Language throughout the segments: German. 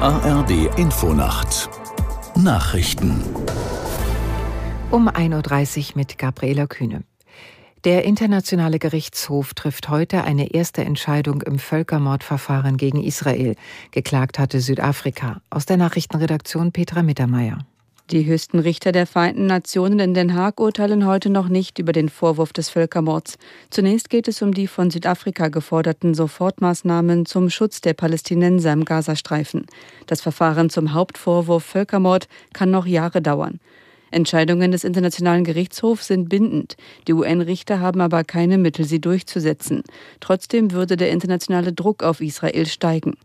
ARD Infonacht Nachrichten um 1.30 Uhr mit Gabriela Kühne. Der Internationale Gerichtshof trifft heute eine erste Entscheidung im Völkermordverfahren gegen Israel. Geklagt hatte Südafrika. Aus der Nachrichtenredaktion Petra Mittermeier. Die höchsten Richter der Vereinten Nationen in Den Haag urteilen heute noch nicht über den Vorwurf des Völkermords. Zunächst geht es um die von Südafrika geforderten Sofortmaßnahmen zum Schutz der Palästinenser im Gazastreifen. Das Verfahren zum Hauptvorwurf Völkermord kann noch Jahre dauern. Entscheidungen des Internationalen Gerichtshofs sind bindend. Die UN-Richter haben aber keine Mittel, sie durchzusetzen. Trotzdem würde der internationale Druck auf Israel steigen.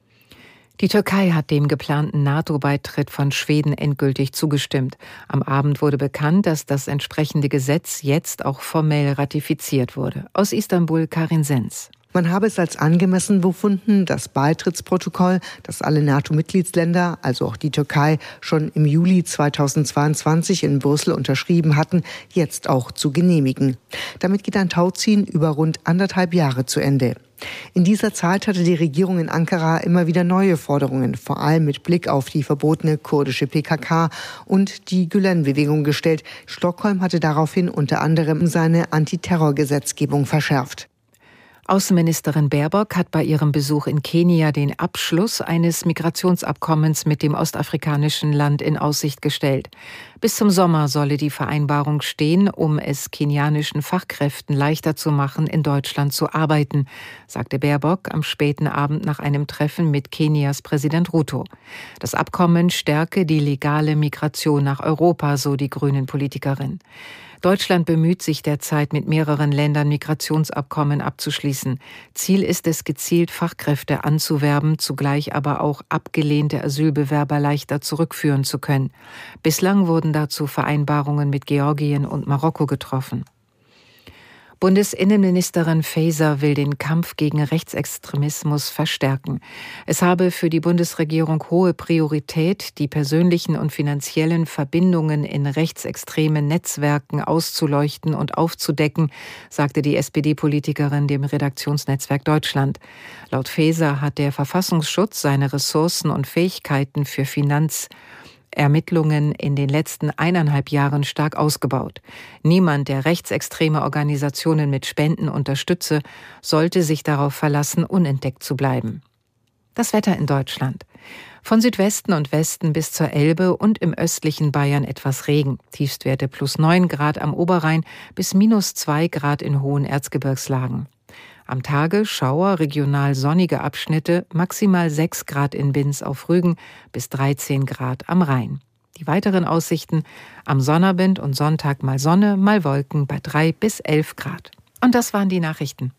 Die Türkei hat dem geplanten NATO-Beitritt von Schweden endgültig zugestimmt. Am Abend wurde bekannt, dass das entsprechende Gesetz jetzt auch formell ratifiziert wurde. Aus Istanbul Karin Sens. Man habe es als angemessen befunden, das Beitrittsprotokoll, das alle NATO-Mitgliedsländer, also auch die Türkei, schon im Juli 2022 in Brüssel unterschrieben hatten, jetzt auch zu genehmigen. Damit geht ein Tauziehen über rund anderthalb Jahre zu Ende. In dieser Zeit hatte die Regierung in Ankara immer wieder neue Forderungen, vor allem mit Blick auf die verbotene kurdische PKK und die Gülen-Bewegung gestellt. Stockholm hatte daraufhin unter anderem seine Antiterrorgesetzgebung verschärft. Außenministerin Baerbock hat bei ihrem Besuch in Kenia den Abschluss eines Migrationsabkommens mit dem ostafrikanischen Land in Aussicht gestellt. Bis zum Sommer solle die Vereinbarung stehen, um es kenianischen Fachkräften leichter zu machen, in Deutschland zu arbeiten, sagte Baerbock am späten Abend nach einem Treffen mit Kenias Präsident Ruto. Das Abkommen stärke die legale Migration nach Europa, so die grünen Politikerin. Deutschland bemüht sich derzeit, mit mehreren Ländern Migrationsabkommen abzuschließen. Ziel ist es, gezielt Fachkräfte anzuwerben, zugleich aber auch abgelehnte Asylbewerber leichter zurückführen zu können. Bislang wurden dazu Vereinbarungen mit Georgien und Marokko getroffen. Bundesinnenministerin Faeser will den Kampf gegen Rechtsextremismus verstärken. Es habe für die Bundesregierung hohe Priorität, die persönlichen und finanziellen Verbindungen in rechtsextremen Netzwerken auszuleuchten und aufzudecken, sagte die SPD-Politikerin dem Redaktionsnetzwerk Deutschland. Laut Faeser hat der Verfassungsschutz seine Ressourcen und Fähigkeiten für Finanz- Ermittlungen in den letzten eineinhalb Jahren stark ausgebaut. Niemand, der rechtsextreme Organisationen mit Spenden unterstütze, sollte sich darauf verlassen, unentdeckt zu bleiben. Das Wetter in Deutschland. Von Südwesten und Westen bis zur Elbe und im östlichen Bayern etwas Regen. Tiefstwerte plus neun Grad am Oberrhein bis minus zwei Grad in hohen Erzgebirgslagen. Am Tage Schauer, regional sonnige Abschnitte, maximal 6 Grad in Binz auf Rügen bis 13 Grad am Rhein. Die weiteren Aussichten am Sonnabend und Sonntag mal Sonne, mal Wolken bei 3 bis 11 Grad. Und das waren die Nachrichten.